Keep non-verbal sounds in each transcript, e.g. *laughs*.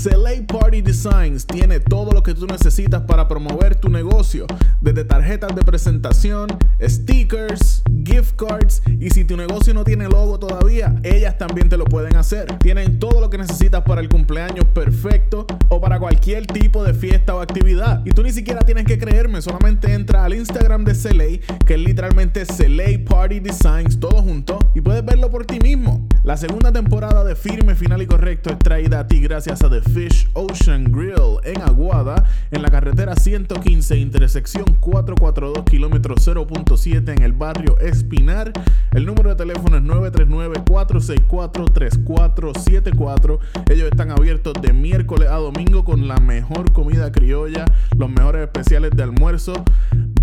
Select Party Designs tiene todo lo que tú necesitas para promover tu negocio, desde tarjetas de presentación, stickers, gift cards y si tu negocio no tiene logo todavía, ellas también te lo pueden hacer. Tienen todo lo que necesitas para el cumpleaños perfecto o para cualquier tipo de fiesta o actividad. Y tú ni siquiera tienes que creerme, solamente entra al Instagram de Select, que es literalmente Select Party Designs, todo junto, y puedes verlo por ti mismo. La segunda temporada de Firme, Final y Correcto es traída a ti gracias a The Fish Ocean Grill en Aguada, en la carretera 115, intersección 442, kilómetro 0.7 en el barrio Espinar. El número de teléfono es 939-464-3474. Ellos están abiertos de miércoles a domingo con la mejor comida criolla, los mejores especiales de almuerzo.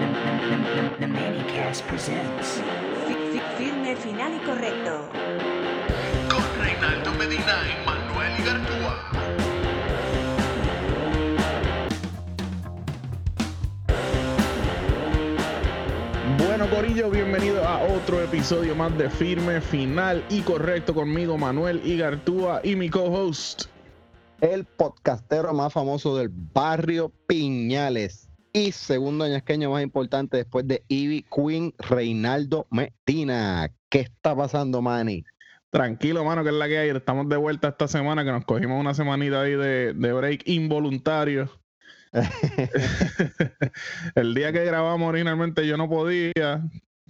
The Manicast presents Firme, final y correcto. Con Reinaldo Medina y Manuel Igartúa. Bueno, Corillo, bienvenido a otro episodio más de Firme, Final y Correcto conmigo, Manuel Igartúa y mi co-host. el podcastero más famoso del barrio Piñales y segundo añasqueño más importante después de Ivy Queen, Reinaldo Medina. ¿Qué está pasando, Manny? Tranquilo, mano, que es la que hay. Estamos de vuelta esta semana, que nos cogimos una semanita ahí de, de break involuntario. *laughs* el día que grabamos originalmente yo no podía.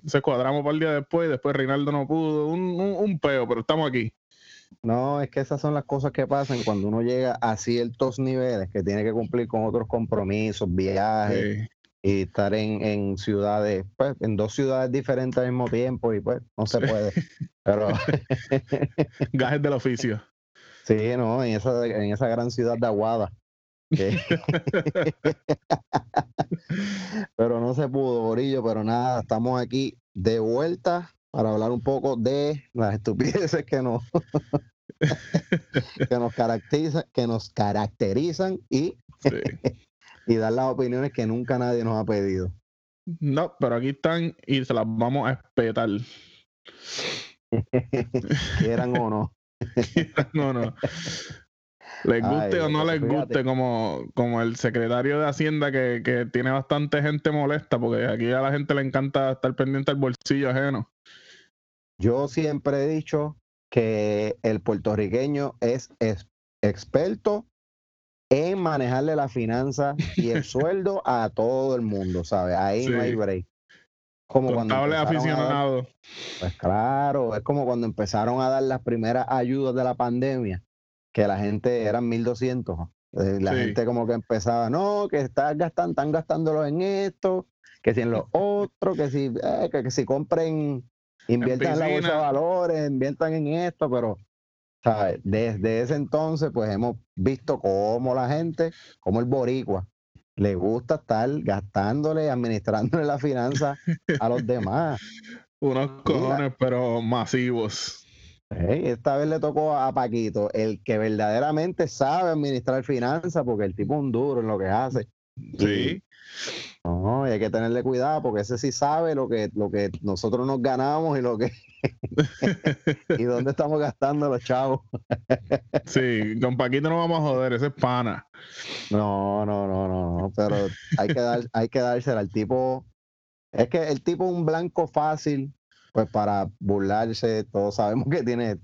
Se cuadramos para el día después, después Reinaldo no pudo. Un, un, un peo, pero estamos aquí. No, es que esas son las cosas que pasan cuando uno llega a ciertos niveles, que tiene que cumplir con otros compromisos, viajes Sí. y estar en, en ciudades, pues en dos ciudades diferentes al mismo tiempo y pues no se puede. *laughs* Pero *laughs* Gajes del oficio. sí, no, en esa, en esa gran ciudad de Aguada. *laughs* pero no se pudo, Borillo, pero nada, estamos aquí de vuelta para hablar un poco de las estupideces que nos, que nos caracterizan, que nos caracterizan y, Sí. y dar las opiniones que nunca nadie nos ha pedido. No, pero aquí están y se las vamos a espetar. Quieran o no. no, no. Les guste Ay, o no les fíjate. guste, como, como el secretario de Hacienda que, que tiene bastante gente molesta, porque aquí a la gente le encanta estar pendiente del bolsillo ajeno. Yo siempre he dicho que el puertorriqueño es, es experto en manejarle la finanza y el *laughs* sueldo a todo el mundo, ¿sabes? Ahí no hay break. Como Contable dar- aficionado. Pues claro, es como cuando empezaron a dar las primeras ayudas de la pandemia, que la gente eran 1200. eh, La Sí. gente como que empezaba, no, que están gastando, están gastándolo en esto, que si en lo otro, que si, eh, que, que si compren, inviertan en la bolsa de valores, inviertan en esto, pero ¿sabes? desde ese entonces pues hemos visto cómo la gente, como el boricua, le gusta estar gastándole, administrándole la finanza a los demás. *laughs* Unos cojones, pero masivos. Esta vez le tocó a Paquito, el que verdaderamente sabe administrar finanzas, porque el tipo es un duro en lo que hace. Sí. No, y hay que tenerle cuidado, porque ese sí sabe lo que, lo que nosotros nos ganamos y lo que *laughs* y dónde estamos gastando los chavos. *laughs* Sí, con Paquito no vamos a joder, ese es pana. No, no, no, no, no, pero hay que dar, hay que dársela al tipo. Es que el tipo es un blanco fácil, pues para burlarse, todos sabemos que tiene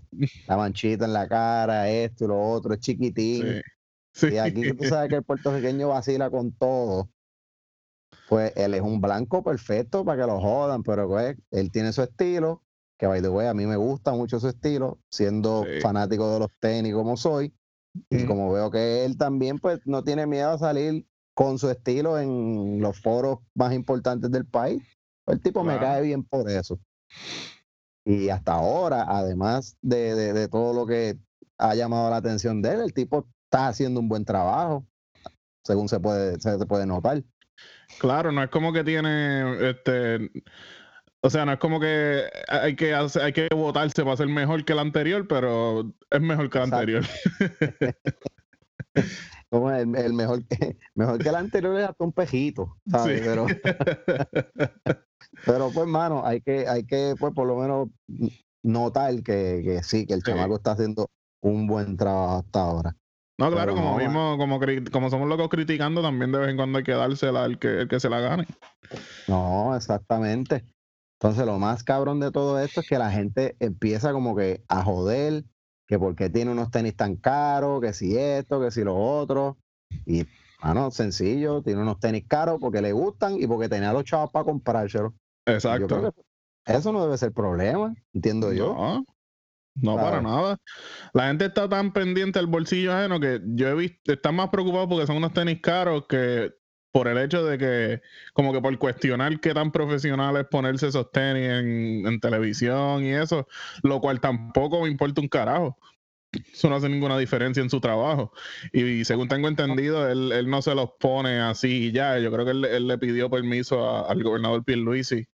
la manchita en la cara, esto y lo otro, es chiquitín. Sí. Y aquí tú sabes que el puertorriqueño vacila con todo. Pues él es un blanco perfecto para que lo jodan, pero pues, él tiene su estilo, que by the way, a mí me gusta mucho su estilo, siendo fanático de los tenis como soy. Y como veo que él también, pues, no tiene miedo a salir con su estilo en los foros más importantes del país. El tipo me cae bien por eso. Y hasta ahora, además de, de, todo lo que ha llamado la atención de él, el tipo está haciendo un buen trabajo, según se puede, se, puede notar. Claro, no es como que tiene este o sea, no es como que hay que hay que votarse para ser mejor que el anterior, pero es mejor que el anterior. *laughs* como el, mejor que mejor que el anterior es hasta un pejito, ¿sabes? Pero, *laughs* pero pues, mano, hay que, hay que, pues, por lo menos notar que, que sí, que el chamaco está haciendo un buen trabajo hasta ahora. No, claro, como mismo, como, como somos locos criticando, también de vez en cuando hay que dársela al que, el que se la gane. No, exactamente. Entonces, lo más cabrón de todo esto es que la gente empieza como que a joder, que por qué tiene unos tenis tan caros, que si esto, que si lo otro. Y, mano, sencillo, tiene unos tenis caros porque le gustan y porque tenía los chavos para comprárselos. Exacto. Eso no debe ser problema, entiendo yo. No, para nada. La gente está tan pendiente del bolsillo ajeno que yo he visto, están más preocupados porque son unos tenis caros que por el hecho de que, como que por cuestionar qué tan profesional es ponerse esos tenis en, televisión y eso, lo cual tampoco me importa un carajo. Eso no hace ninguna diferencia en su trabajo. Y, según tengo entendido, él, no se los pone así y ya. Yo creo que él, le pidió permiso al gobernador Pierluisi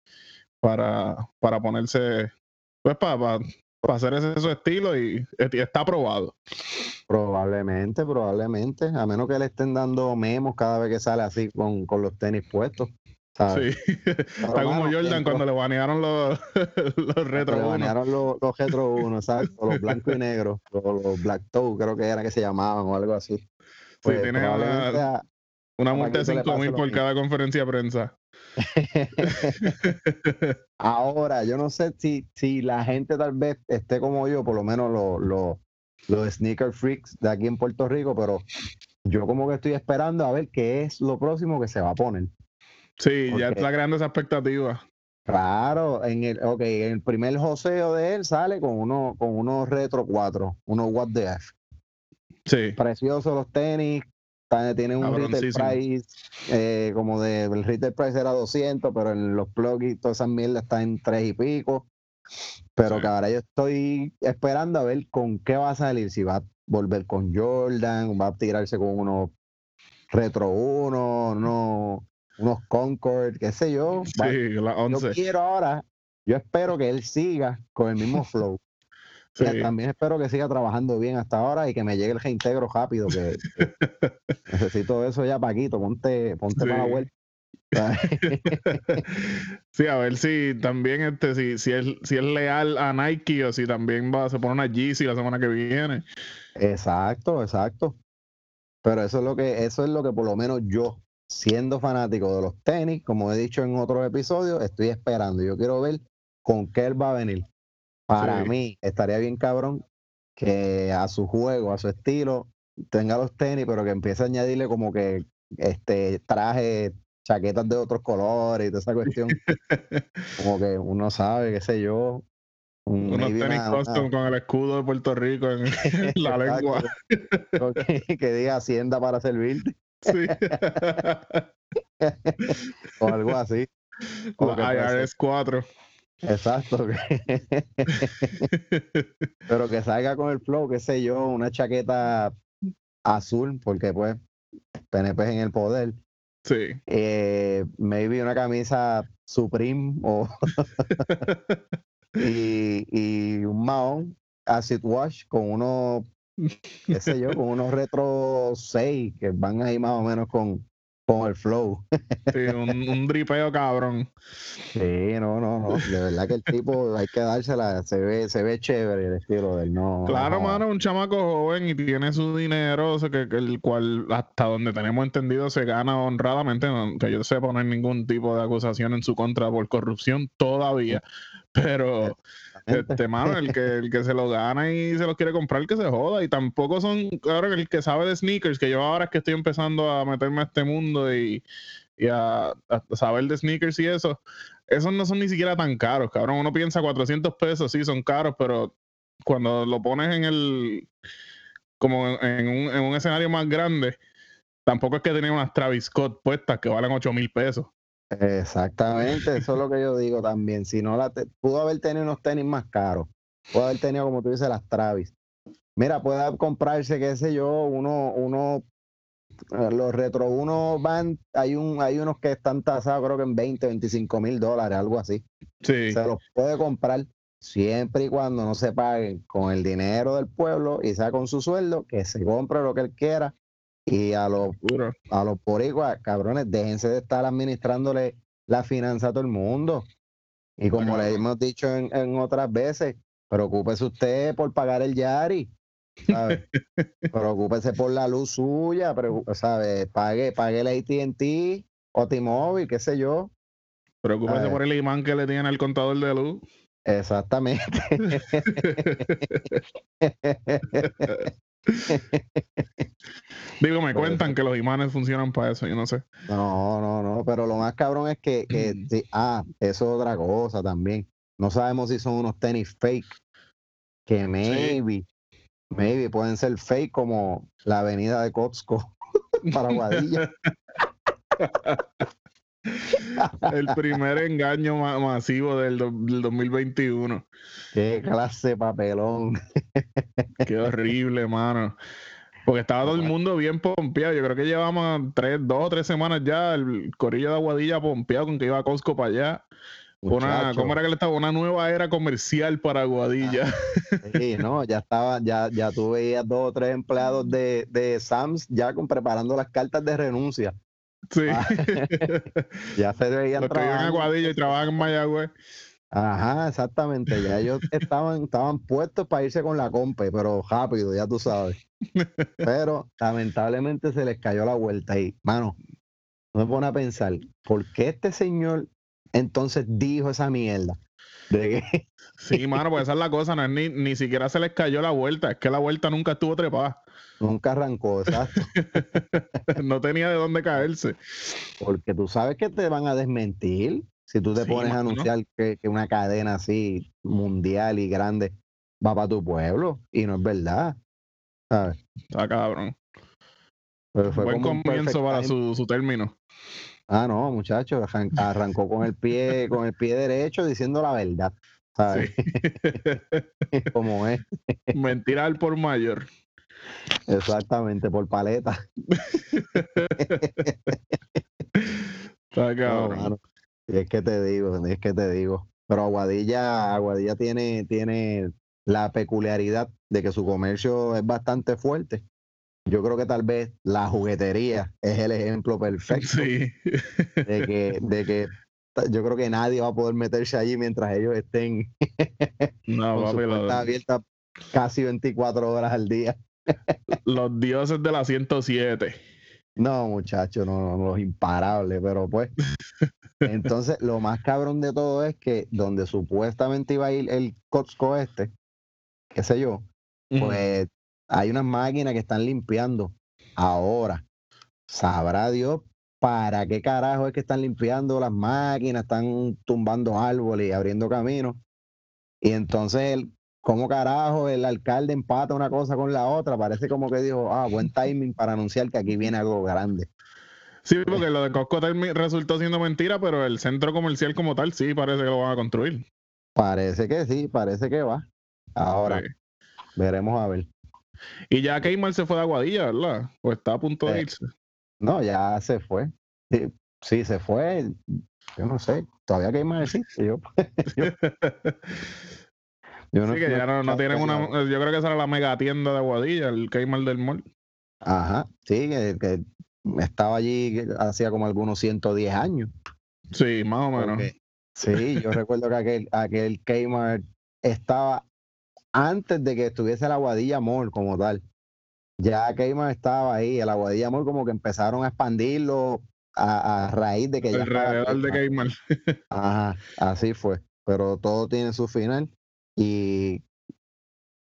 para, para ponerse, pues para, para, hacer ese su estilo y, está aprobado. Probablemente, probablemente, a menos que le estén dando memos cada vez que sale así con, los tenis puestos. Sí, *laughs* está como Jordan cuando le banearon los, *laughs* los retro Le banearon los, retro 1, exacto, los blancos y negros, *laughs* los, black toe creo que era que se llamaban o algo así. Pues, sí, tiene una, una multa de 5 mil por cada conferencia de prensa. *laughs* Ahora, yo no sé si, si la gente tal vez esté como yo, por lo menos los, los sneaker freaks de aquí en Puerto Rico, pero yo como que estoy esperando a ver qué es lo próximo que se va a poner. Sí, ya está creando esa expectativa. Claro, en el, okay, en el primer joseo de él sale con uno, con unos retro 4, unos What the F. Sí. Preciosos los tenis, tiene un retail price eh, como de, el retail price era 200, pero en los plugs y todas esas mierdas está en 3 y pico. Pero que ahora yo estoy esperando a ver con qué va a salir, si va a volver con Jordan, va a tirarse con unos Retro 1, unos, unos Concord, qué sé yo. Sí, la 11. Yo quiero ahora, yo espero que él siga con el mismo flow. También espero que siga trabajando bien hasta ahora y que me llegue el reintegro rápido, que, *laughs* necesito eso ya, Paquito, ponte, ponte para la vuelta. *laughs* sí, a ver si también este, si, si, es, si es leal a Nike o si también va, se pone una Yeezy la semana que viene. Exacto, exacto. Pero eso es lo que, eso es lo que por lo menos yo, siendo fanático de los tenis, como he dicho en otros episodios, estoy esperando. Yo quiero ver con qué él va a venir. Para mí, estaría bien cabrón que a su juego, a su estilo, tenga los tenis, pero que empiece a añadirle como que este traje, chaquetas de otros colores y toda esa cuestión. *laughs* como que uno sabe, qué sé yo. Un, Unos tenis custom con el escudo de Puerto Rico en, *laughs* la lengua. *laughs* que, diga Hacienda para servirte. Sí. o algo así. IRS 4. Exacto. *laughs* *laughs* Pero que salga con el flow, qué sé yo, una chaqueta azul, porque pues PNP en el poder. Sí. Eh, maybe una camisa Supreme o *laughs* y, y un mahón acid wash con unos, qué sé yo, con unos retro 6 que van ahí más o menos con, con el flow. Sí, un, *laughs* dripeo cabrón. Sí, no, no, no. De verdad que el tipo hay que dársela, se ve, se ve chévere el estilo del no. Claro, mano, un chamaco joven y tiene su dinero, o sea, que, el cual hasta donde tenemos entendido se gana honradamente, que yo sepa, no hay ningún tipo de acusación en su contra por corrupción todavía. Pero, Exactamente. este, mano, el que, el que se lo gana y se los quiere comprar, que se joda. Y tampoco son, ahora el que sabe de sneakers, que yo ahora es que estoy empezando a meterme a este mundo y, y a, a saber de sneakers y eso, esos no son ni siquiera tan caros, cabrón. Uno piensa 400 pesos, sí, son caros, pero cuando lo pones en el, como en, en un, en un escenario más grande, tampoco es que tenía unas Travis Scott puestas que valen 8 mil pesos. Exactamente, eso es lo que yo digo también. Si no la te- pudo haber tenido unos tenis más caros, pudo haber tenido, como tú dices, las Travis. Mira, puede comprarse, qué sé yo, uno, uno, eh, los Retro uno van, hay un, hay unos que están tasados, creo que en 20, 25 mil dólares, algo así. Sí. Se los puede comprar siempre y cuando no se paguen con el dinero del pueblo y sea con su sueldo, que se compre lo que él quiera. Y a los a los boricuas, cabrones, déjense de estar administrándole la finanza a todo el mundo. Y como Bueno. le hemos dicho en, en otras veces, preocúpese usted por pagar el Yari, ¿sabe? *laughs* preocúpese por la luz suya, ¿sabe? Pague, pague el AT&T o T-Mobile, qué sé yo. Preocúpese por el imán que le tiene al contador de luz. Exactamente. *laughs* *laughs* Digo, me Por cuentan que los imanes funcionan para eso, yo no sé. No, no, no, pero lo más cabrón es que, que Mm. sí, ah, eso es otra cosa también. No sabemos si son unos tenis fake, que maybe, maybe pueden ser fake como la avenida de Costco *laughs* para Guadilla. *laughs* El primer engaño ma- masivo del, del 2021. Qué clase de papelón. *laughs* Qué horrible, mano. Porque estaba todo el mundo bien pompeado. Yo creo que llevamos tres, dos o tres semanas ya el corillo de Aguadilla pompeado con que iba a Costco para allá. Una. ¿Cómo era que le estaba? Una nueva era comercial para Aguadilla. Sí, no, ya estaba, ya, ya tú veías dos o tres empleados de, de Sams ya con, preparando las cartas de renuncia. Sí. Ah, *laughs* Ya se veían Los que viven en. Aguadilla y trabajan en Mayagüez. Ajá, exactamente. Ya ellos *laughs* estaban, estaban puestos para irse con la compe, pero rápido, ya tú sabes. *laughs* Pero lamentablemente se les cayó la vuelta y, mano, no me pone a pensar, ¿por qué este señor entonces dijo esa mierda? De Sí, mano, pues esa es la cosa. No es ni, ni siquiera se les cayó la vuelta. Es que la vuelta nunca estuvo trepada. Nunca arrancó, exacto. *laughs* no tenía de dónde caerse. Porque tú sabes que te van a desmentir si tú te Sí, pones a anunciar que, que una cadena así mundial y grande va para tu pueblo y no es verdad. ¿Sabes? Está cabrón. Pero fue Buen como comienzo para su, su término. Ah, no, muchacho, arran- arrancó con el pie, con el pie derecho diciendo la verdad, ¿sabes? Sí. *laughs* Como es, *laughs* Mentira al por mayor. Exactamente, por paleta. Está No, cabrón. mano, y es que te digo, es que te digo. Pero Aguadilla, Aguadilla tiene, tiene la peculiaridad de que su comercio es bastante fuerte. Yo creo que tal vez la juguetería es el ejemplo perfecto Sí. de que, de que yo creo que nadie va a poder meterse allí mientras ellos estén No, con su abierta casi 24 horas al día. Los dioses de la 107. No, muchachos, no, no, los imparables, pero pues. Entonces, lo más cabrón de todo es que donde supuestamente iba a ir el Costco este, qué sé yo, pues hay unas máquinas que están limpiando ahora. Sabrá Dios para qué carajo es que están limpiando las máquinas, están tumbando árboles y abriendo caminos. Y entonces, el, ¿cómo carajo el alcalde empata una cosa con la otra? Parece como que dijo, ah, buen *laughs* timing para anunciar que aquí viene algo grande. Sí, porque lo de Costco resultó siendo mentira, pero el centro comercial como tal sí parece que lo van a construir. Parece que sí, parece que va. Ahora, veremos a ver. Y ya Keymar se fue de Aguadilla, ¿verdad? O está a punto de Eh, irse. No, ya se fue. Sí, sí, se fue. Yo no sé, todavía que hay más existe. *laughs* *laughs* Yo, sí, que ya no, no tienen una. Yo creo que esa era la mega tienda de Aguadilla, el Keymar del Mall. Ajá, sí, que, que estaba allí hacía como algunos 110 años. Sí, más o menos. porque- sí, yo recuerdo que aquel, aquel Kmart estaba antes de que estuviese la Aguadilla Mall como tal. Ya Kmart estaba ahí, el Aguadilla Mall como que empezaron a expandirlo a, a raíz de que ya estaba Alrededor de Kmart. Keymar. *laughs* Ajá, así fue. pero todo tiene su final. Y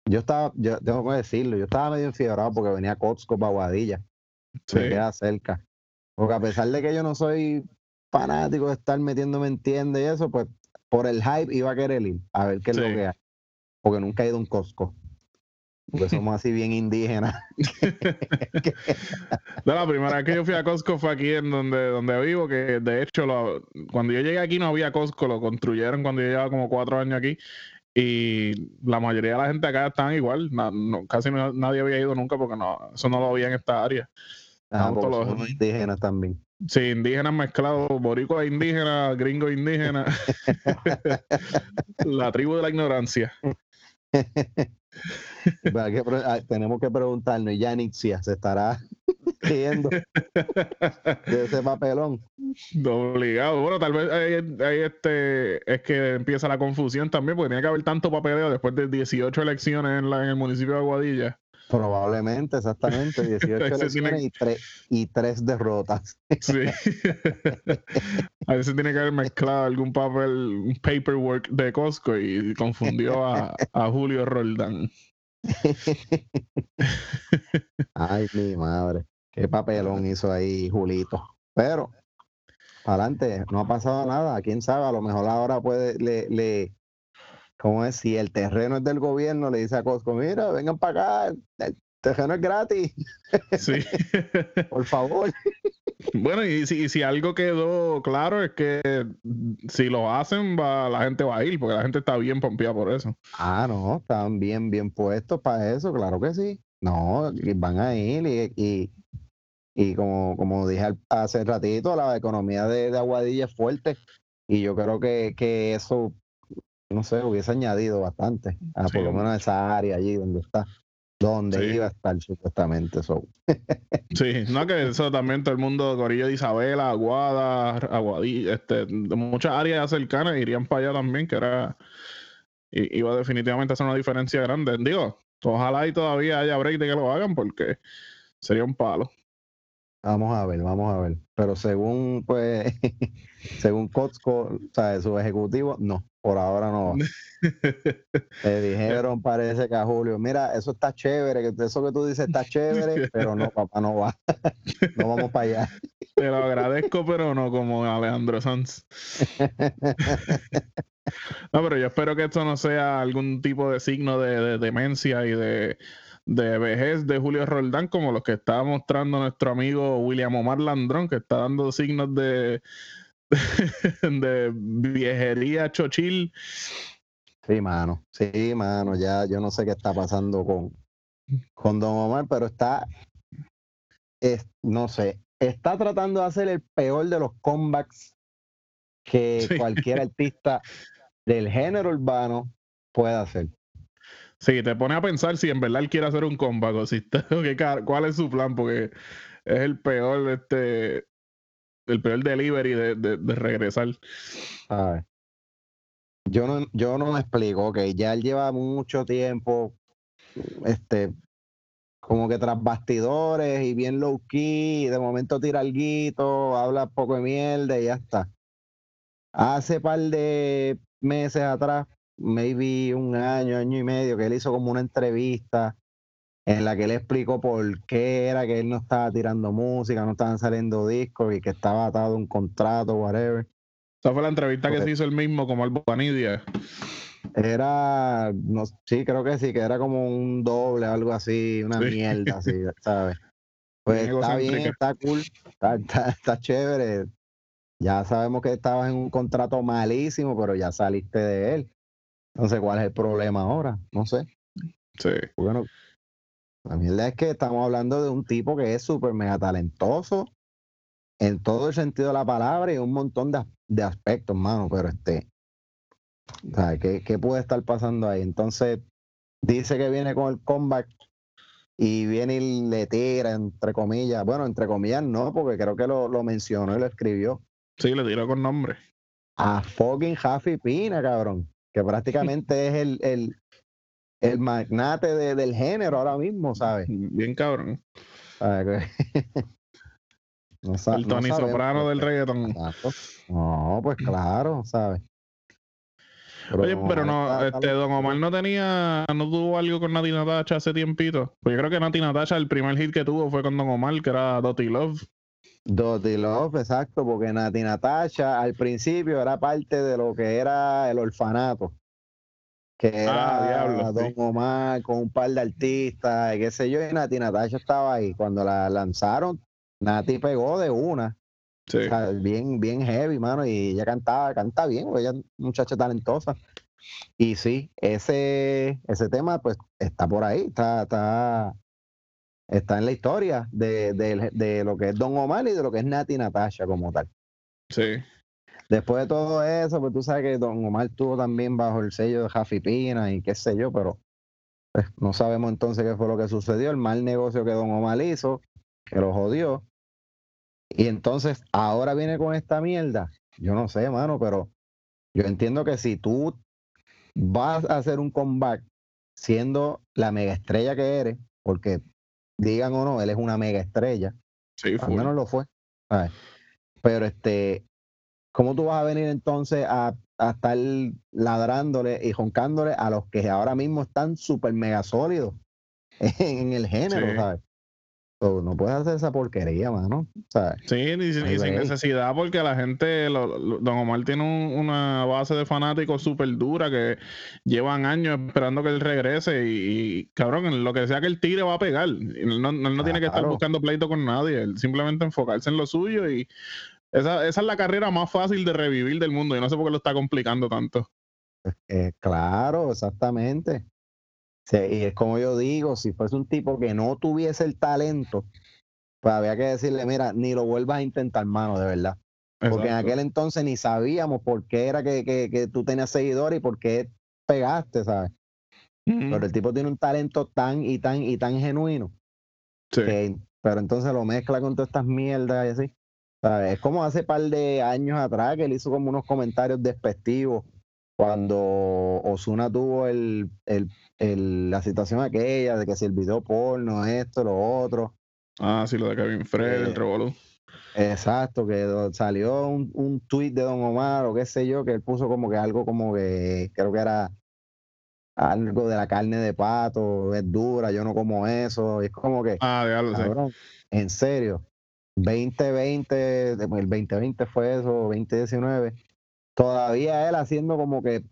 yo estaba, yo tengo que decirlo, yo estaba medio enfiebrado porque venía a Costco para Guadilla, Sí. me queda cerca. Porque a pesar de que yo no soy fanático de estar metiéndome en tienda y eso, pues por el hype iba a querer ir a ver qué es lo que hay. Porque nunca he ido a un Costco. Porque somos así bien indígenas. *laughs* *laughs* No, la primera vez que yo fui a Costco fue aquí en donde, donde vivo, que de hecho lo- cuando yo llegué aquí no había Costco, lo construyeron cuando yo llevaba como cuatro años aquí y la mayoría de la gente acá estaban igual, na- no- casi no- nadie había ido nunca porque no, eso no lo había en esta área. Ah, los- indígenas también. Sí, indígenas mezclados, boricuas indígenas, gringos indígenas, *laughs* la tribu de la ignorancia. *laughs* Que ah, tenemos que preguntarnos, ¿y ya Nixia se estará riendo *laughs* de ese papelón? Obligado. Bueno, tal vez ahí, ahí este, es que empieza la confusión también, porque tiene que haber tanto papeleo después de 18 elecciones en, la, en el municipio de Aguadilla. Probablemente, exactamente. *laughs* 18 Ese tiene- elecciones y, tres, y tres derrotas. Sí. *laughs* a veces tiene que haber mezclado algún papel, un paperwork de Costco y confundió a, a Julio Roldán. Ay, mi madre. Qué papelón hizo ahí Julito. Pero, adelante, no ha pasado nada. Quién sabe, a lo mejor ahora puede, le, le, ¿cómo es? Si el terreno es del gobierno, le dice a Costco, mira, vengan para acá, el terreno es gratis, Sí. *laughs* por favor. Bueno, y si, y si algo quedó claro es que si lo hacen, va, la gente va a ir, porque la gente está bien pompeada por eso. Ah, no, están bien, bien puestos para eso, claro que sí. No, van a ir y, y, y como, como dije hace ratito, la economía de, de Aguadilla es fuerte y yo creo que, que eso, no sé, hubiese añadido bastante, a Sí, por lo menos esa área allí donde está, donde Sí. iba a estar supuestamente. So. *laughs* Sí, no que eso también todo el mundo, Corillo de Isabela, Aguada, Aguadilla, este, muchas áreas cercanas irían para allá también, que era, iba definitivamente a hacer una diferencia grande. Digo, ojalá y todavía haya break de que lo hagan, porque sería un palo. Vamos a ver, vamos a ver. Pero según, pues, *laughs* según Costco, o sea, su ejecutivo, no, por ahora no va. *laughs* Le dijeron, parece que a Julio, mira, eso está chévere, que eso que tú dices está chévere, *laughs* pero no, papá, no va. No vamos para allá. Te lo agradezco, pero no como Alejandro Sanz. No, pero yo espero que esto no sea algún tipo de signo de, de demencia y de, de vejez de Julio Roldán, como los que está mostrando nuestro amigo William Omar Landrón, que está dando signos de, *laughs* de viejería chochil. Sí, mano, sí, mano, ya yo no sé qué está pasando con, con Don Omar, pero está, es, no sé, está tratando de hacer el peor de los comebacks que Sí. cualquier artista del género urbano pueda hacer. Sí, te pone a pensar si en verdad él quiere hacer un comeback o está- *laughs* ca- cuál es su plan, porque es el peor, este, el peor delivery de, de- de regresar. ¿sabes? Yo no, yo no me explico, que ya él lleva mucho tiempo, este, como que tras bastidores y bien low key, de momento tira alguito, habla poco de mierda y ya está. Hace par de meses atrás, maybe un año, año y medio, que él hizo como una entrevista en la que él explicó por qué era que él no estaba tirando música, no estaban saliendo discos y que estaba atado a un contrato, whatever. Esa fue la entrevista que se hizo él mismo como Albanidia. Era, no, sí, creo que sí, que era como un doble, algo así, una Sí. mierda, así, *laughs* ¿sabes? Pues Bien está bien, está cool, está, está, está chévere. Ya sabemos que estabas en un contrato malísimo, pero ya saliste de él. Entonces, ¿cuál es el problema ahora? No sé. Sí. Bueno, la mierda es que estamos hablando de un tipo que es súper mega talentoso en todo el sentido de la palabra y un montón de, de aspectos, mano, pero este. ¿Qué, qué puede estar pasando ahí? Entonces, dice que viene con el comeback y viene y le tira, entre comillas, bueno, entre comillas no, porque creo que lo, lo mencionó y lo escribió, Sí, le tiró con nombre. a fucking Jaffy Pina, cabrón, que prácticamente es el, el, el magnate de- del género ahora mismo, ¿sabes? Bien cabrón. *laughs* El Tony Soprano pero- del reggaetón. Exacto. No, pues claro, ¿sabes? Oye, Don pero no, este, Don. Omar no tenía, no tuvo algo con Nati Natasha hace tiempito. Pues yo creo que Nati Natasha, el primer hit que tuvo fue con Don Omar, que era Dottie Love. Dirty Love, exacto, porque Nati Natasha al principio era parte de lo que era el orfanato. Que era Ah, diablo, Don sí. Omar con un par de artistas, y qué sé yo, y Nati Natasha estaba ahí. Cuando la lanzaron, Nati pegó de una, Sí. o sea, bien, bien heavy, mano, y ella cantaba, canta bien, porque ella es muchacha talentosa. Y sí, ese, ese tema, pues, está por ahí, está, está, está en la historia de, de- de lo que es Don Omar y de lo que es Nati Natasha como tal. Sí. Después de todo eso, pues tú sabes que Don Omar estuvo también bajo el sello de Jafi Pina y qué sé yo, pero pues, no sabemos entonces qué fue lo que sucedió, el mal negocio que Don Omar hizo, que lo jodió. Y entonces ahora viene con esta mierda. Yo no sé, mano, pero yo entiendo que si tú vas a hacer un comeback siendo la mega estrella que eres, porque digan o no, él es una mega estrella, Sí, al full. menos lo fue. Pero este, ¿cómo tú vas a venir entonces a, a estar ladrándole y joncándole a los que ahora mismo están súper mega sólidos *laughs* en el género, Sí. ¿sabes? So, no puedes hacer esa porquería, mano. Sí, sin- y sin necesidad, porque la gente, lo- lo- Don Omar tiene un- una base de fanáticos súper dura que llevan años esperando que él regrese y, y, cabrón, lo que sea que él tire va a pegar. Él no, no tiene que estar buscando pleito con nadie, él simplemente enfocarse en lo suyo y esa, esa es la carrera más fácil de revivir del mundo. Yo no sé por qué lo está complicando tanto. Eh, claro, exactamente. Sí, y es como yo digo, si fuese un tipo que no tuviese el talento, pues había que decirle, mira, ni lo vuelvas a intentar, mano, de verdad. Porque en aquel entonces ni sabíamos por qué era que, que, que tú tenías seguidores y por qué pegaste, ¿sabes? Pero el tipo tiene un talento tan y tan y tan genuino. Sí. que- pero entonces lo mezcla con todas estas mierdas y así. ¿sabes? Es como hace par de años atrás que él hizo como unos comentarios despectivos cuando Osuna tuvo el, el- el- la situación aquella de que si el video porno, esto, lo otro. Ah, sí, lo de Kevin Fred, Eh, el revolú. Exacto, que salió un, un tuit de Don Omar o qué sé yo, que él puso como que algo como que creo que era algo de la carne de pato, es dura, yo no como eso, y es como que, Ah, sí. cabrón, en serio, 2020, de- el 2020 fue eso, 2019, todavía él haciendo como que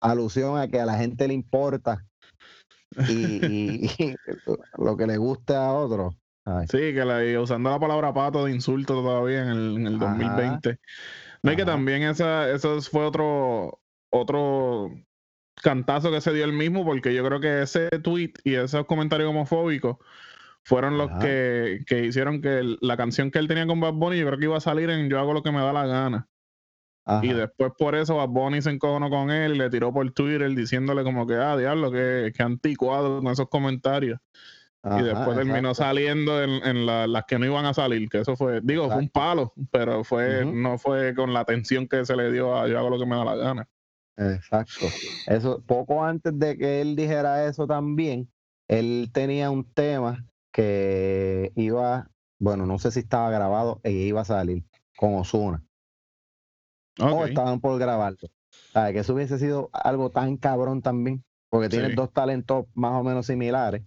alusión a que a la gente le importa y, y- y lo que le gusta a otros. Sí, que la, usando la palabra pato de insulto todavía en el, en el Ajá. 2020. No, que también esa, eso fue otro, otro cantazo que se dio él mismo, porque yo creo que ese tweet y esos comentarios homofóbicos fueron los que, que hicieron que el- la canción que él tenía con Bad Bunny, yo creo que iba a salir en Yo hago lo que me da la gana. Ajá. Y después por eso Bad Bunny se encojonó con él y le tiró por Twitter diciéndole como que, ah, diablo, que, que anticuado con esos comentarios. y después terminó exacto. saliendo en, en la- las que no iban a salir, que eso fue, digo, fue un palo, pero fue, no fue con la atención que se le dio a yo hago lo que me da la gana. Exacto. Eso, poco antes de que él dijera eso también, él tenía un tema que iba, bueno, no sé si estaba grabado e iba a salir con Osuna. O Ok. estaban por grabarlo. ¿Sabes? Que eso hubiese sido algo tan cabrón también, porque tienen Sí. dos talentos más o menos similares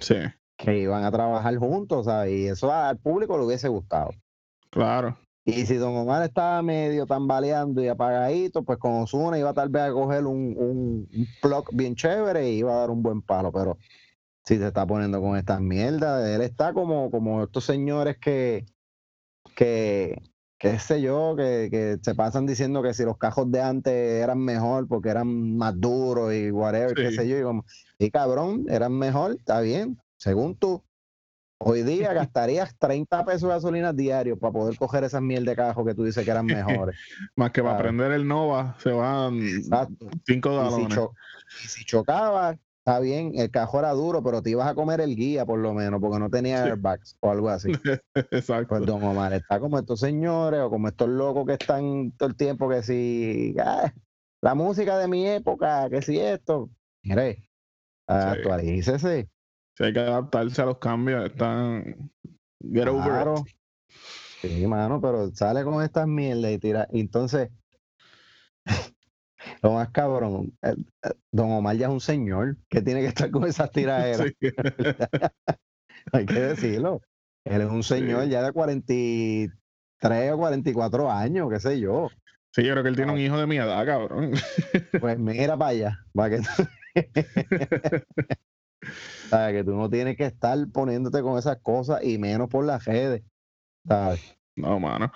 Sí, que iban a trabajar juntos, ¿sabes? Y eso al público le hubiese gustado. claro. Y si Don Omar estaba medio tambaleando y apagadito, pues con Osuna iba tal vez a coger un, un, un plug bien chévere y iba a dar un buen palo, pero si se está poniendo con estas mierdas, él está como, como estos señores que, que, qué sé yo, que, que se pasan diciendo que si los cajos de antes eran mejor porque eran más duros y whatever, qué Sí. sé yo, y como, y cabrón, eran mejor, está bien, según tú. Hoy día gastarías 30 pesos de gasolina diario para poder coger esas miel de cajos que tú dices que eran *laughs* mejores. Más que para prender el Nova, se van Exacto. cinco Y si, galones. y si chocaba, está bien, el cajo era duro, pero te ibas a comer el guía por lo menos, porque no tenía Sí. airbags o algo así. *laughs* Exacto. Pues Don Omar está como estos señores o como estos locos que están todo el tiempo que si ah, la música de mi época, que si esto, mire, actualícese. Si hay que adaptarse a los cambios, están. Get over Claro. it. Sí, mano, pero sale con estas mierdas y tira. Entonces, Lo más cabrón, eh, eh, Don Omar ya es un señor que tiene que estar con esas tiraderas. *laughs* Sí. *laughs* Hay que decirlo. Él es un señor Sí. ya de 43 o 44 años, qué sé yo. Sí, yo creo que él Ah. tiene un hijo de mi edad, cabrón. *laughs* Pues mira para allá, para que ¿Sabes? que tú no tienes que estar poniéndote con esas cosas y menos por las redes. ¿sabes? No, mano.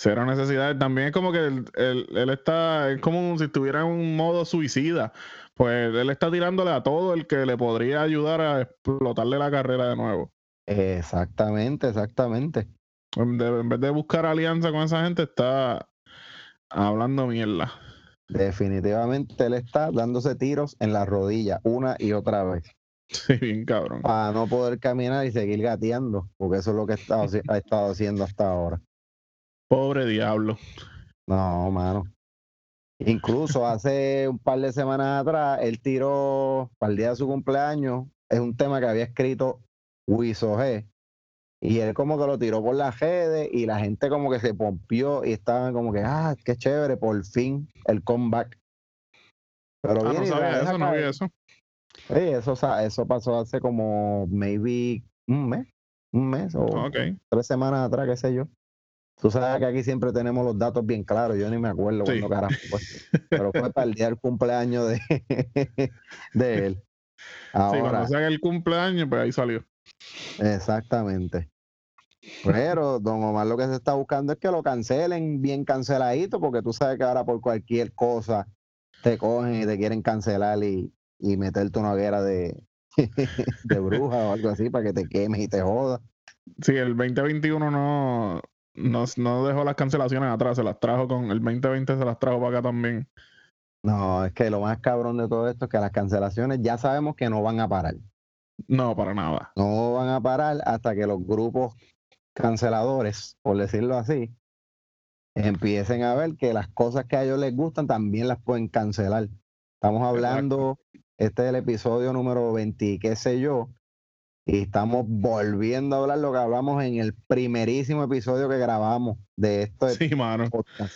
Cero necesidad. También es como que él, él- él está, es como si estuviera en un modo suicida. Pues él está tirándole a todo el que le podría ayudar a explotarle la carrera de nuevo. Exactamente, exactamente. En, de- en vez de buscar alianza con esa gente, está hablando mierda. Definitivamente él está dándose tiros en la rodilla una y otra vez Sí, bien cabrón. para no poder caminar y seguir gateando, porque eso es lo que ha estado haci- ha estado haciendo hasta ahora. Pobre diablo. No, mano. Incluso hace un par de semanas atrás, él tiró para el día de su cumpleaños, es un tema que había escrito Wiso G. Y él como que lo tiró por las redes y la gente como que se pompió y estaban como que, ah, qué chévere, por fin el comeback. Pero Ah, no sabía eso, no vi eso. Sí, eso, sa- eso pasó hace como maybe un mes, un mes o tres semanas atrás, qué sé yo. Tú sabes que aquí siempre tenemos los datos bien claros, yo ni me acuerdo Sí. cuándo carajo fue. *laughs* Pero fue para el día del cumpleaños de, *laughs* de él. Sí, Ahora, cuando se haga el cumpleaños, pues ahí salió. exactamente. Pero Don Omar lo que se está buscando es que lo cancelen bien canceladito, porque tú sabes que ahora por cualquier cosa te cogen y te quieren cancelar y, y meterte una hoguera de, *laughs* de bruja o algo así para que te quemes y te jodas. Sí, el 2021 no, no, no dejó las cancelaciones atrás, se las trajo con el 2020, se las trajo para acá también. No, es que lo más cabrón de todo esto es que las cancelaciones ya sabemos que no van a parar. No, para nada. No van a parar hasta que los grupos canceladores, por decirlo así, empiecen a ver que las cosas que a ellos les gustan también las pueden cancelar. Estamos hablando, este es el episodio número 20, y qué sé yo, y estamos volviendo a hablar lo que hablamos en el primerísimo episodio que grabamos de esto Sí, mano. podcast.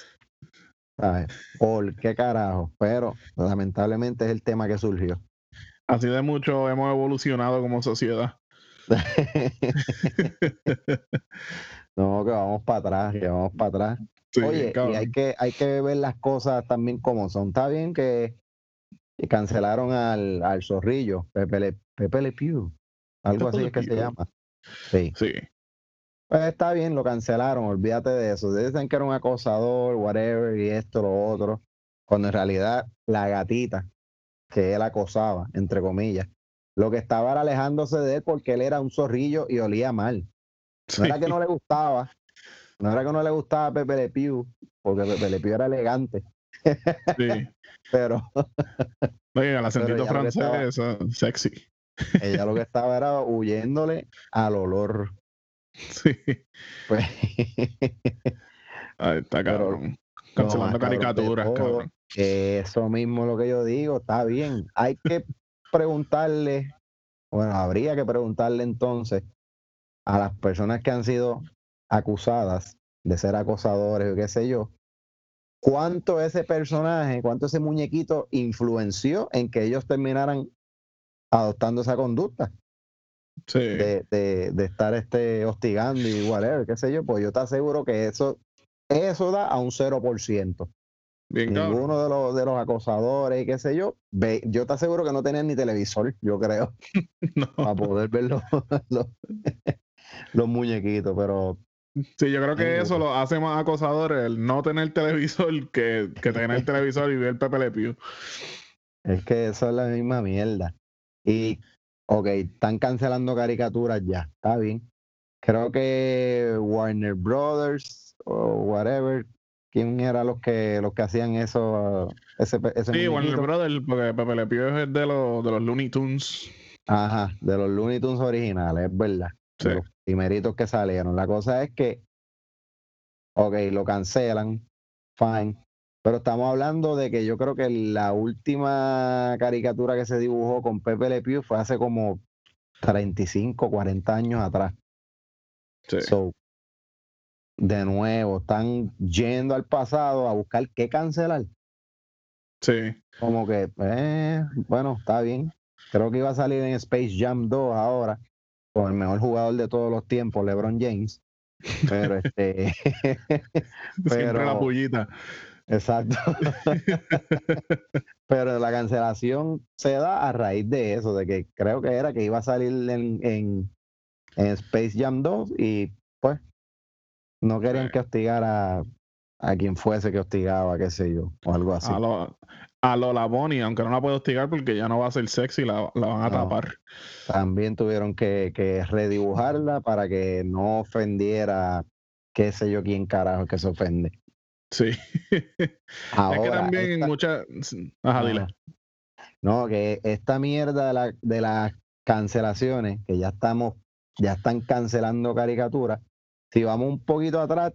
¿Sabes? ¿Por qué carajo? Pero lamentablemente es el tema que surgió. Así de mucho hemos evolucionado como sociedad. *laughs* no, que vamos para atrás, que vamos para atrás. Sí, Oye, y cabrón. hay que, hay que ver las cosas también como son. Está bien que, que cancelaron al, al zorrillo, Pepe Le, Pepe Le Pew, algo así es que se llama. Sí, Sí, pues está bien, lo cancelaron, olvídate de eso. Dicen que era un acosador, whatever, y esto, lo otro. Cuando en realidad la gatita que él acosaba, entre comillas, lo que estaba era alejándose de él porque él era un zorrillo y olía mal. No era que no le gustaba, no era que no le gustaba Pepe Le Pew, porque Pepe Le Pew era elegante, sí. *laughs* pero Oye, el acentito francés, estaba- sexy. Ella lo que estaba era huyéndole al olor. *laughs* Sí. Pues, Ahí está, Pero cabrón. Cancelando cabrón caricaturas, todo, cabrón. eso mismo es lo que yo digo, está bien. Hay que preguntarle, bueno, habría que preguntarle entonces a las personas que han sido acusadas de ser acosadores o qué sé yo, cuánto ese personaje, cuánto ese muñequito influenció en que ellos terminaran adoptando esa conducta Sí. de, de, de estar este hostigando y whatever, qué sé yo, pues yo te aseguro que eso, eso da a un 0%. Bien, cabrón. Ninguno de los, de los acosadores y qué sé yo, ve, yo te aseguro que no tenían ni televisor, yo creo, *laughs* No. para poder ver los, los, los muñequitos, pero Sí, yo creo que eso lo hace más acosadores el no tener televisor que, que tener televisor y ver Pepe Le Pew. es que eso es la misma mierda. Y, ok, están cancelando caricaturas ya, está bien. Creo que Warner Brothers o whatever, ¿quién era los que los que hacían eso? Ese, ese Sí, Warner? Brothers, porque Pepe Le Pew es de los, de los Looney Tunes. Ajá, de los Looney Tunes originales, es verdad. Sí. de los primeritos que salieron. La cosa es que, ok, lo cancelan, fine, pero estamos hablando de que yo creo que la última caricatura que se dibujó con Pepe Le Pew fue hace como 35, 40 años atrás. Sí. So, de nuevo, están yendo al pasado a buscar qué cancelar. Sí. Como que, eh, bueno, está bien. Creo que iba a salir en Space Jam 2 ahora, con el mejor jugador de todos los tiempos, LeBron James. Pero *laughs* este. *laughs* Siempre la pero, pullita. Exacto. *laughs* pero la cancelación se da a raíz de eso, de que creo que era que iba a salir en, en, en Space Jam 2 y pues no querían Sí. que hostigara a quien fuese que hostigaba, qué sé yo, o algo así. A, lo, a Lola Bonnie, aunque no la puedo hostigar porque ya no va a ser sexy, la, la van a No. tapar. También tuvieron que, que redibujarla para que no ofendiera, qué sé yo, quién carajo que se ofende. Sí. *laughs* es que Ahora, también en esta- muchas. Ajá, dile. Ajá. No, que esta mierda de, la- de las cancelaciones, que ya estamos, ya están cancelando caricaturas. Si vamos un poquito atrás,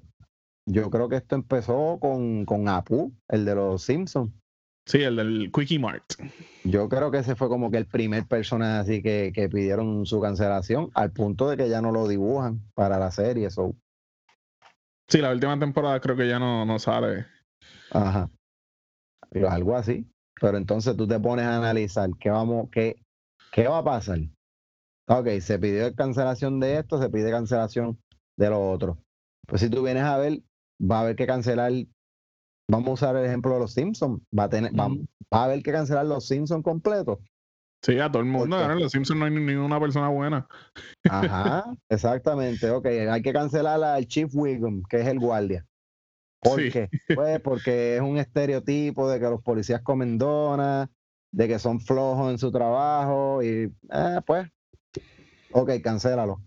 yo creo que esto empezó con, con Apu, el de los Simpsons. Sí, el del Quickie Mart. Yo creo que ese fue como que el primer personaje así que, que pidieron su cancelación, al punto de que ya no lo dibujan para la serie. So, Sí, la última temporada creo que ya no, no sale. ajá. Pero algo así. Pero entonces tú te pones a analizar qué vamos, qué, qué va a pasar. Ok, se pidió cancelación de esto, se pide cancelación de lo otro. Pues si tú vienes a ver, va a haber que cancelar. Vamos a usar el ejemplo de los Simpsons. Va a tener, va, va a haber que cancelar los Simpsons completos. Sí, a todo el mundo. En los Simpsons no hay ni- ninguna persona buena. Ajá, *laughs* exactamente. Ok, hay que cancelar al Chief Wiggum, que es el guardia. ¿Por Sí. qué? *laughs* Pues porque es un estereotipo de que los policías comen donas, de que son flojos en su trabajo y, eh, pues, ok, cancélalo.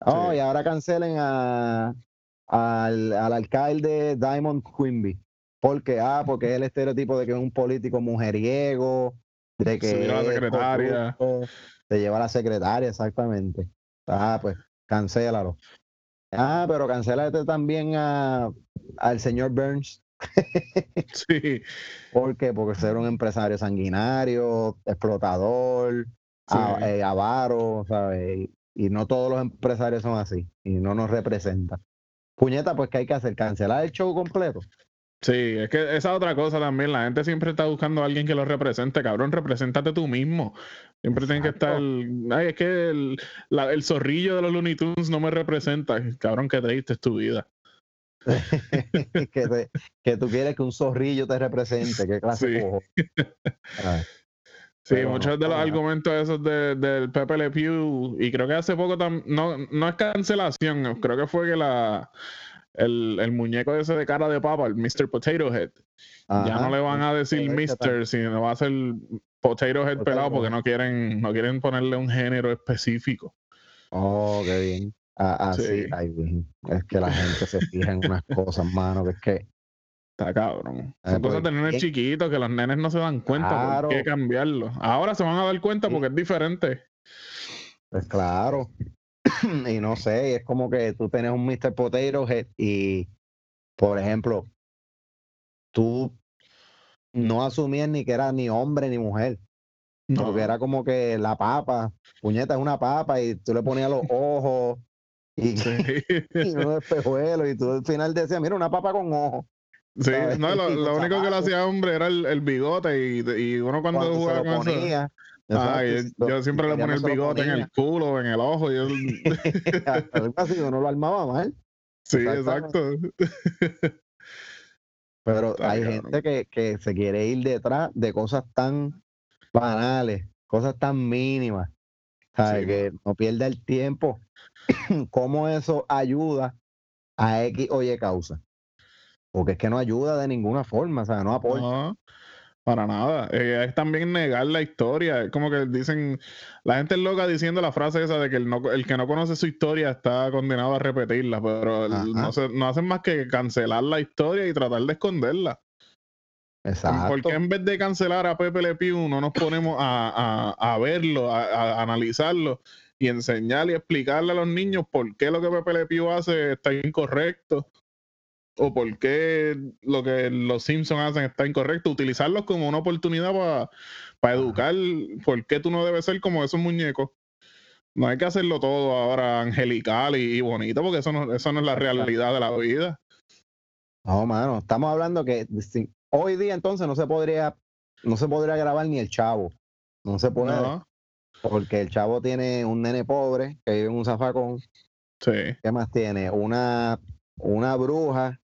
Oh, Sí. y ahora cancelen a, al, al alcalde Diamond Quimby. ¿Por qué? Ah, porque es el estereotipo de que es un político mujeriego, de que Se lleva a la secretaria. corrupto, se lleva a la secretaria, exactamente. Ah, pues, cancélalo. Ah, pero cancélate también a, al señor Burns. *laughs* Sí. ¿Por qué? Porque ser un empresario sanguinario, explotador, a- eh, avaro, ¿sabes? Y, no todos los empresarios son así y no nos representan. Puñeta, pues que hay que hacer, cancelar el show completo. Sí, es que esa es otra cosa también. La gente siempre está buscando a alguien que lo represente. Cabrón, represéntate tú mismo. Siempre tiene que estar. Ay, es que el, la- el zorrillo de los Looney Tunes no me representa. Cabrón, qué triste es tu vida. *laughs* que, te- que tú quieres que un zorrillo te represente, qué clase Sí. Ay, *laughs* Sí, muchos de los no, argumentos esos de- del Pepe Le Pew, y creo que hace poco tam- no, no es cancelación, creo que fue que la el, el muñeco ese de cara de papa, el Mr. Potato Head, ya no le van a decir Mr., sino va a ser Potato Head Potato pelado porque no quieren, no quieren ponerle un género específico. Oh, qué bien. Ah, ah, sí. Sí. ay. Es que la gente se fija en unas cosas, mano, que es que Está cabrón. Eh, Son cosas pues, de nenes ¿qué? chiquitos que los nenes no se dan cuenta por qué Claro. cambiarlo. Ahora se van a dar cuenta porque es diferente. Pues claro. *clears throat* y no sé, es como que tú tienes un Mr. Potato Head y, por ejemplo, tú no asumías ni que era ni hombre ni mujer, No. porque era como que la papa, puñeta es una papa y tú le ponías los ojos y, *laughs* Sí. *laughs* y unos espejuelos y tú al final decías, mira, una papa con ojos. Sí, ¿sabes? no, lo, *laughs* único que lo hía hombre era el, el bigote y, y uno cuando, Cuando se jugaba lo con eso. Ah, yo, siempre si le ponía el bigote en el culo, en el ojo. yo- *laughs* así, uno lo armaba mal. sí, exacto. *laughs* Pero Está hay cabrón. gente que, que se quiere ir detrás de cosas tan banales, cosas tan mínimas, ¿sabes? Sí, que no pierda el tiempo. *clears throat* ¿Cómo eso ayuda a X o Y causa? Porque es que no ayuda de ninguna forma, o sea, no aporta. No, para nada. Eh, es también negar la historia. Es como que dicen, la gente es loca diciendo la frase esa de que el, no- el que no conoce su historia está condenado a repetirla, pero Ajá. no, se- no hacen más que cancelar la historia y tratar de esconderla. Exacto. Porque en vez de cancelar a Pepe Le Pew, no nos ponemos a, a- a verlo, a, a analizarlo y enseñarle y explicarle a los niños por qué lo que Pepe Le Pew hace está incorrecto o por qué lo que los Simpsons hacen está incorrecto. Utilizarlos como una oportunidad para educar por qué tú no debes ser como esos muñecos. No hay que hacerlo todo ahora angelical y, y bonito porque eso no, eso no es la realidad de la vida. No, mano, estamos hablando que si- hoy día entonces no se podría no se podría grabar ni el chavo. No se puede. No. Porque el chavo tiene un nene pobre que vive en un zafacón. Sí. ¿Qué más tiene? Una, una bruja.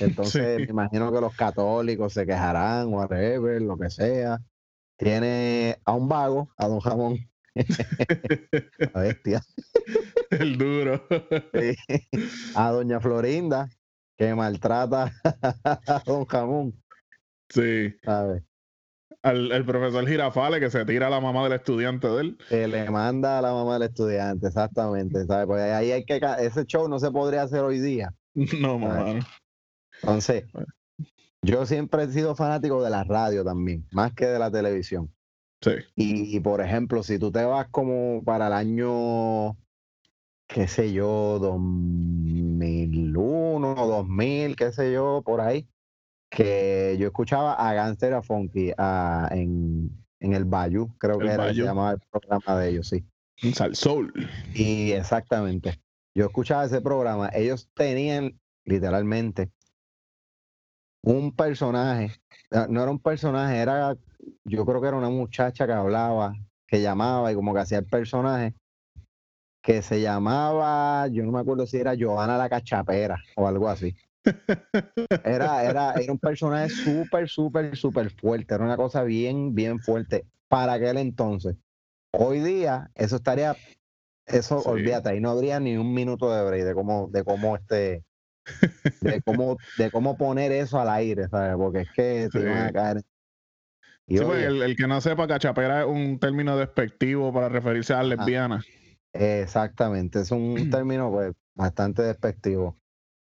Entonces, Sí. me imagino que los católicos se quejarán, whatever, lo que sea. Tiene a un vago, a don Jamón. *laughs* La bestia. El duro. Sí. A doña Florinda, que maltrata a don Jamón, Sí. ¿sabes? Al, el profesor Girafale que se tira a la mamá del estudiante de él. Que le manda a la mamá del estudiante, exactamente, ¿sabes? Pues ahí hay que, ese show no se podría hacer hoy día. *laughs* No, mano. Entonces, yo siempre he sido fanático de la radio también, más que de la televisión. Sí. Y, y, por ejemplo, si tú te vas como para el año, qué sé yo, 2001, 2000, qué sé yo, por ahí, que yo escuchaba a Gangster a Funky a- en, en el Bayou, creo que era se llamaba el programa de ellos, sí. Un salsoul. Y exactamente, yo escuchaba ese programa, ellos tenían literalmente un personaje, ah, no era un personaje, era, yo creo que era una muchacha que hablaba, que llamaba y como que hacía el personaje, que se llamaba, yo no me acuerdo si era Johanna la Cachapera o algo así. Era, era, era un personaje súper, súper, súper fuerte, era una cosa bien, bien fuerte para aquel entonces. Hoy día, eso estaría, eso, Sí. olvídate, ahí no habría ni un minuto de break de cómo, de cómo este, de cómo, de cómo poner eso al aire, ¿sabes? Porque es que *laughs* te Sí. iban a caer. Y Sí, pues, el, el que no sepa, cachapera es un término despectivo para referirse a Ajá. lesbianas. exactamente, es un *clears throat* término pues bastante despectivo.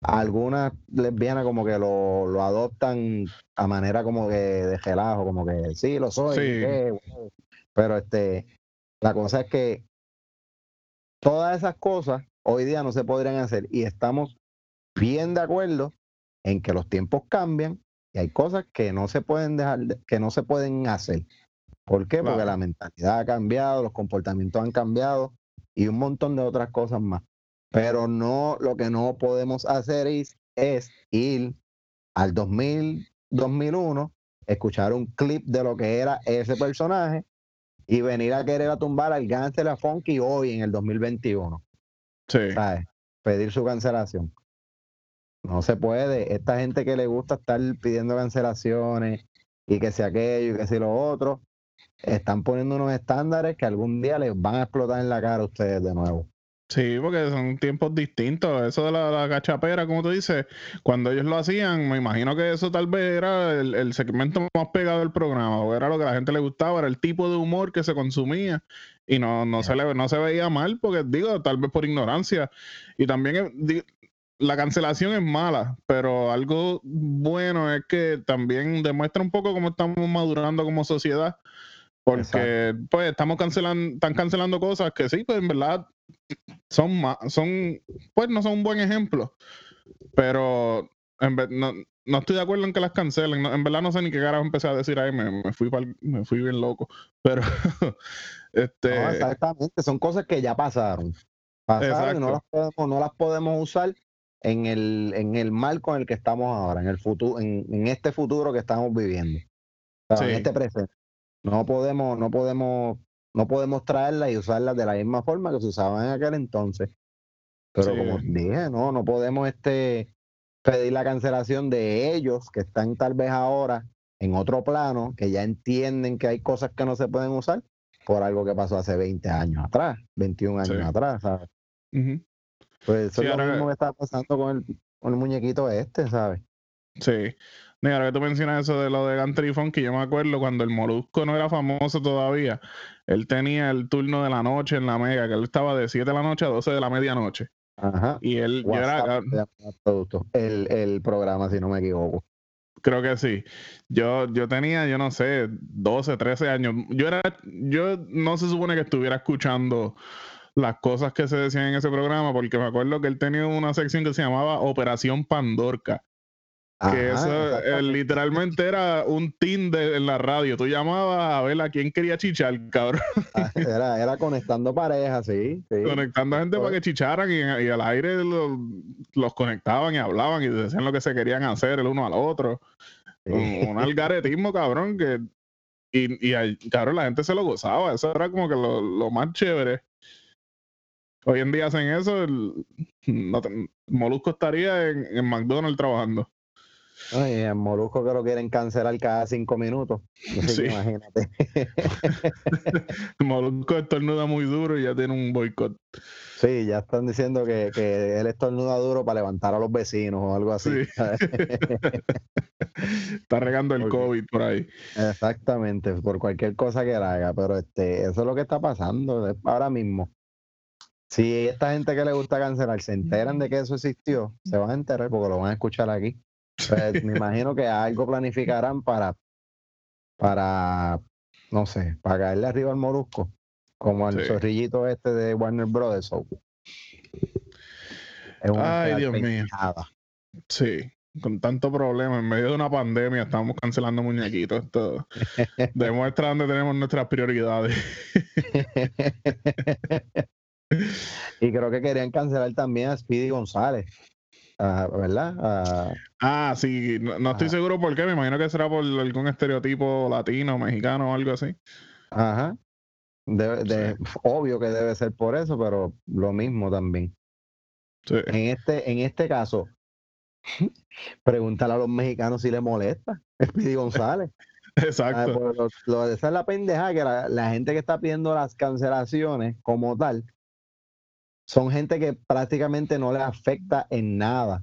Algunas lesbianas como que lo, lo adoptan a manera como que de relajo, como que sí, lo soy, Sí. ¿qué? pero este, la cosa es que todas esas cosas hoy día no se podrían hacer y estamos bien de acuerdo en que los tiempos cambian y hay cosas que no se pueden dejar, de- que no se pueden hacer. ¿Por qué? Porque la mentalidad ha cambiado, los comportamientos han cambiado y un montón de otras cosas más. Pero no, lo que no podemos hacer es, es ir al 2000, 2001, escuchar un clip de lo que era ese personaje y venir a querer a tumbar al Gangster a Funky hoy en el 2021. Sí. ¿sabes? Pedir su cancelación. No se puede. Esta gente que le gusta estar pidiendo cancelaciones y que sea aquello y que sea lo otro, están poniendo unos estándares que algún día les van a explotar en la cara a ustedes de nuevo. Sí, porque son tiempos distintos. Eso de la, la cachapera, como tú dices, cuando ellos lo hacían, me imagino que eso tal vez era el, segmento más pegado del programa, o era lo que a la gente le gustaba, era el tipo de humor que se consumía y no, no, se, le, no se veía mal, porque digo, tal vez por ignorancia. Y también eh, la cancelación es mala, pero algo bueno es que también demuestra un poco cómo estamos madurando como sociedad. Porque pues estamos cancelando, están cancelando cosas que sí, pues en verdad son son pues no son un buen ejemplo pero en ve- no, no estoy de acuerdo en que las cancelen no- en verdad no sé ni qué carajo empecé a decir ahí me, me fui pa'l- me fui bien loco *laughs* pero este No, exactamente, son cosas que ya pasaron. Pasaron y no las podemos, no las podemos usar en el, en el marco en el que estamos ahora, en el futuro, en, en este futuro que estamos viviendo. O sea, En este presente. No podemos, no podemos, no podemos traerlas y usarlas de la misma forma que se usaban en aquel entonces. Pero Sí. como dije, no, no podemos este pedir la cancelación de ellos que están tal vez ahora en otro plano, que ya entienden que hay cosas que no se pueden usar por algo que pasó hace 20 años atrás, 21 años Sí. atrás, ¿sabes? ujú, Pues eso Sí, es lo mismo que está pasando con el, con el muñequito este, ¿sabes? sí Mira, ahora que tú mencionas eso de lo de Gantry Funky, yo me acuerdo cuando el Molusco no era famoso todavía, él tenía el turno de la noche en la Mega, que él estaba de 7 de la noche a 12 de la medianoche. Ajá. Y él, yo era, el producto, el, el programa, si no me equivoco. Creo que sí. Yo, yo tenía, yo no sé, 12, 13 años. Yo era, yo no se supone que estuviera escuchando las cosas que se decían en ese programa, porque me acuerdo que él tenía una sección que se llamaba Operación Pandorca. Que eso eh, literalmente era un de, en la radio. Tú llamabas a ver a quién quería chichar, cabrón. Era, era conectando parejas, sí. sí. Conectando a gente para que chicharan y, y al aire lo- los conectaban y hablaban y decían lo que se querían hacer el uno al otro. Un, un algaretismo, cabrón, que. Y, y cabrón, la gente se lo gozaba. Eso era como que lo, lo más chévere. Hoy en día hacen eso, el, no te- Molusco estaría en, en McDonald's trabajando. Oye, en Molusco que lo quieren cancelar cada cinco minutos. Así que Sí. imagínate. *laughs* Molusco estornuda muy duro y ya tiene un boicot. Sí, ya están diciendo que, que él estornuda duro para levantar a los vecinos o algo así. Sí. *laughs* Está regando el. COVID por ahí. Exactamente, por cualquier cosa que haga, pero este, eso es lo que está pasando es ahora mismo. Si esta gente que le gusta cancelar se enteran de que eso existió, se van a enterar porque lo van a escuchar aquí. Pues, *laughs* me imagino que algo planificarán para, para, no sé, para caerle arriba al molusco, como al Sí. zorrillito este de Warner Brothers. so. Es una Ay, Dios mío. Sí, con tanto problema, en medio de una pandemia, estamos cancelando muñequitos. Esto *laughs* demuestra dónde tenemos nuestras prioridades. *laughs* *laughs* y creo que querían cancelar también a Speedy González, ah, ¿verdad? Ah, Ah, sí, no, no estoy seguro por qué, me imagino que será por algún estereotipo latino, mexicano o algo así. Ajá. Debe- de- obvio que debe ser por eso, pero lo mismo también. Sí. En este, en este caso, *laughs* pregúntale a los mexicanos si les molesta. Speedy González. *laughs* Ah, Exacto. pues, lo- lo- esa es la pendeja que la, la gente que está pidiendo las cancelaciones como tal son gente que prácticamente no les afecta en nada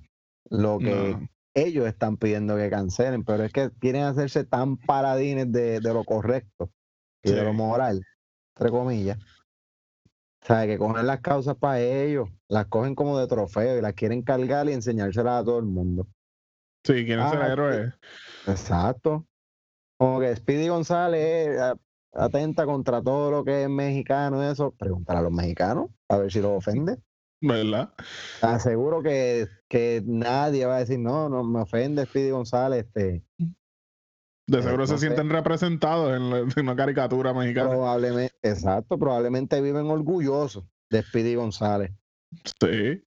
lo que No. ellos están pidiendo que cancelen, pero es que quieren hacerse tan paladines de, de lo correcto y de lo moral, entre comillas. O sea, que cogen las causas para ellos, las cogen como de trofeo y las quieren cargar y enseñárselas a todo el mundo. Sí, quieren ser Ah, héroes. Exacto. Como que Speedy González eh, atenta contra todo lo que es mexicano y eso. Pregúntale a los mexicanos a ver si los ofende. ¿Verdad? Aseguro que, que nadie va a decir, no, no me ofende Speedy González. Este, De seguro se no sé. sienten representados en, la- en una caricatura mexicana. probablemente, exacto, probablemente viven orgullosos de Speedy González. Sí.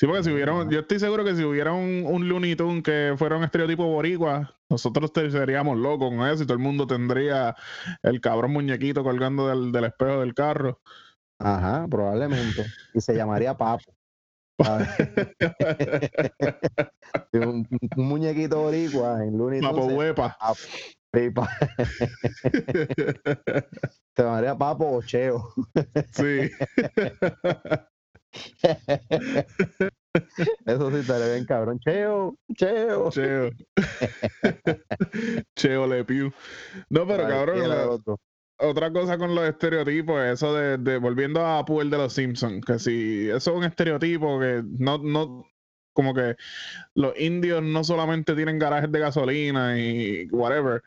Sí, porque si hubiera, un- Ajá. yo estoy seguro que si hubiera un, un Looney Tunes que fuera un estereotipo boricua, nosotros seríamos locos con eso y todo el mundo tendría el cabrón muñequito colgando del, del espejo del carro. Ajá, probablemente. Y se llamaría Papo. *laughs* un, un muñequito boricua en Looney Papo Tunes se- huepa. Sí, pa- *laughs* se llamaría Papo o Cheo. Sí. *laughs* Eso sí estaría bien cabrón. Cheo, Cheo. Cheo. *laughs* Cheo Le Pew. No, pero cabrón, la- otra cosa con los estereotipos, eso de, de- volviendo a Apu el de los Simpsons, que si eso es un estereotipo que no, no, como que los indios no solamente tienen garajes de gasolina y whatever.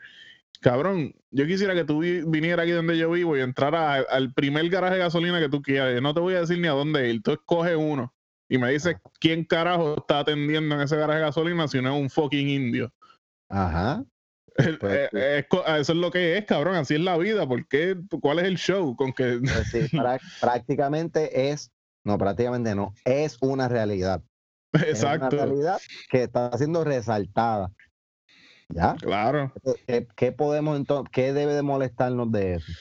Cabrón, yo quisiera que tú vi- vinieras aquí donde yo vivo y entraras al primer garaje de gasolina que tú quieras. Yo no te voy a decir ni a dónde ir, tú escoges uno y me dices quién carajo está atendiendo en ese garaje de gasolina si no es un fucking indio. Ajá. Pues, eh, sí. es co- eso es lo que es, cabrón. Así es la vida. ¿Por qué? ¿Cuál es el show? Con que Pues sí, *laughs* prá- prácticamente es, no, prácticamente no, es una realidad. Es una Exacto. realidad que está siendo resaltada. ¿Ya? Claro. ¿Qué, qué podemos entonces, qué debe de molestarnos de eso?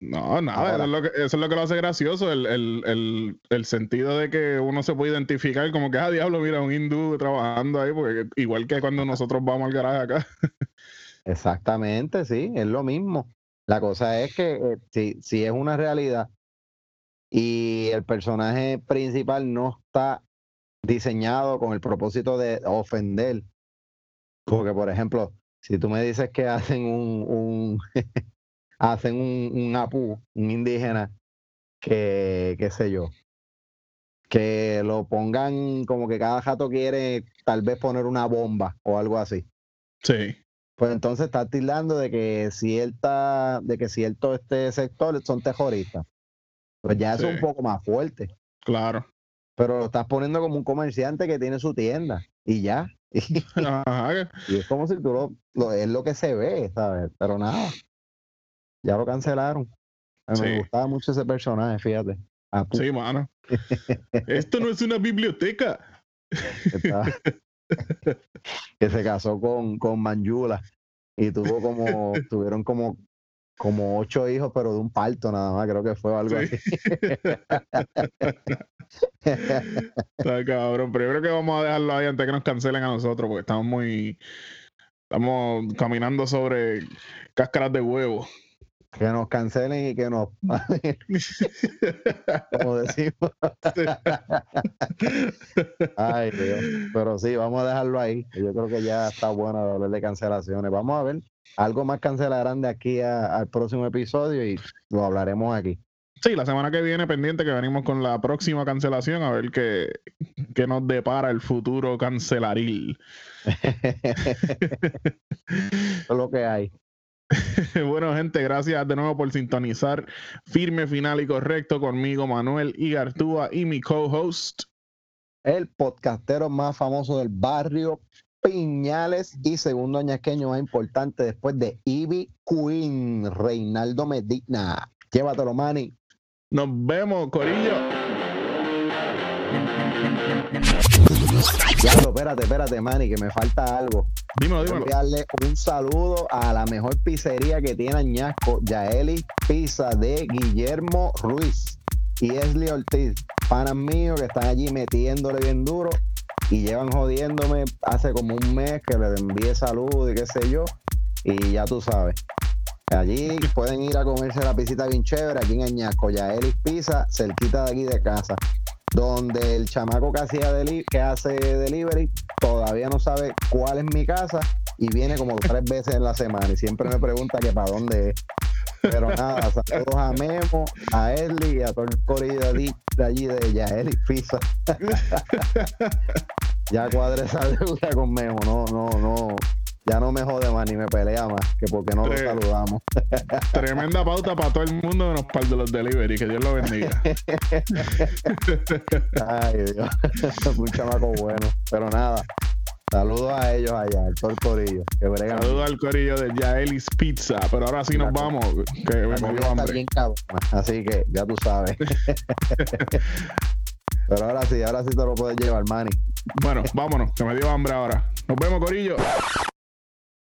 No, nada. Eso es, lo que, eso es lo que lo hace gracioso. El, el, el, el sentido de que uno se puede identificar como que, ah, diablo, mira, un hindú trabajando ahí. Porque igual que cuando nosotros vamos al garaje acá. Exactamente, sí, es lo mismo. La cosa es que eh, si, si es una realidad y el personaje principal no está diseñado con el propósito de ofender, porque por ejemplo, si tú me dices que hacen un, un *laughs* hacen un, un apú, un indígena, que, qué sé yo, que lo pongan como que cada jato quiere tal vez poner una bomba o algo así. Sí. Pues entonces está tildando de que cierta, de que cierto este sector son terroristas. Pues ya es un poco más fuerte. Claro. Pero lo estás poniendo como un comerciante que tiene su tienda. Y ya. Y, *laughs* *laughs* Ajá. y es como si tú lo, lo- es lo que se ve, ¿sabes? Pero nada. Ya lo cancelaron. A mí Me gustaba mucho ese personaje, fíjate. Sí, mano. *laughs* Esto no es una biblioteca. que se casó con, con Manjula y tuvo como, tuvieron como, como ocho hijos, pero de un parto nada más, creo que fue algo Sí. así. *laughs* Está cabrón, pero yo creo que vamos a dejarlo ahí antes que nos cancelen a nosotros, porque estamos muy. Estamos caminando sobre cáscaras de huevo. que nos cancelen y que nos *laughs* como decimos. *laughs* Ay, Dios. Pero sí, vamos a dejarlo ahí. Yo creo que ya está bueno hablar de cancelaciones. Vamos a ver. Algo más cancelarán de aquí a- al próximo episodio y lo hablaremos aquí. Sí, la semana que viene pendiente que venimos con la próxima cancelación a ver qué, qué nos depara el futuro cancelaril. Es *laughs* lo que hay. *laughs* bueno, gente, gracias de nuevo por sintonizar firme, final y correcto conmigo, Manuel Igartúa y mi co-host. El podcastero más famoso del barrio, Piñales, y segundo añasqueño más importante después de Ivy Queen, Reinaldo Medina. Llévatelo, Manny. Nos vemos, Corillo. Diablo, espérate, espérate, Manny, que me falta algo. Dímelo, dímelo. enviarle un saludo a la mejor pizzería que tiene Añasco, Yaeli Pizza de Guillermo Ruiz y Esli Ortiz, panas míos que están allí metiéndole bien duro y llevan jodiéndome hace como un mes que les envié saludos y qué sé yo, y ya tú sabes. Allí pueden ir a comerse la pisita bien chévere, aquí en Añasco, Yaeli Pizza, cerquita de aquí de casa, donde el chamaco que, hacía deli- que hace delivery todavía no sabe cuál es mi casa y viene como tres veces en la semana y siempre me pregunta que para dónde es. Pero nada, saludos a Memo, a Esli y a todo el corillo de allí de, allí de Yaeli Pizza. *laughs* ya cuadré esa *laughs* deuda con no, no, no. Ya no me jode más ni me pelea más que porque no lo Tre- saludamos. *laughs* Tremenda pauta para todo el mundo menos para el de los delivery. Que Dios lo bendiga. *laughs* Ay, Dios. Un chamaco bueno. Pero nada, saludos a ellos allá, al todo el corillo. Saludos al corillo de Yaelis Pizza. Pero ahora sí nos vamos, que me La dio hambre. bien así que ya tú sabes. Pero ahora sí, ahora sí te lo puedes llevar, Manny. Bueno, vámonos, que me dio hambre ahora. Nos vemos, Corillo.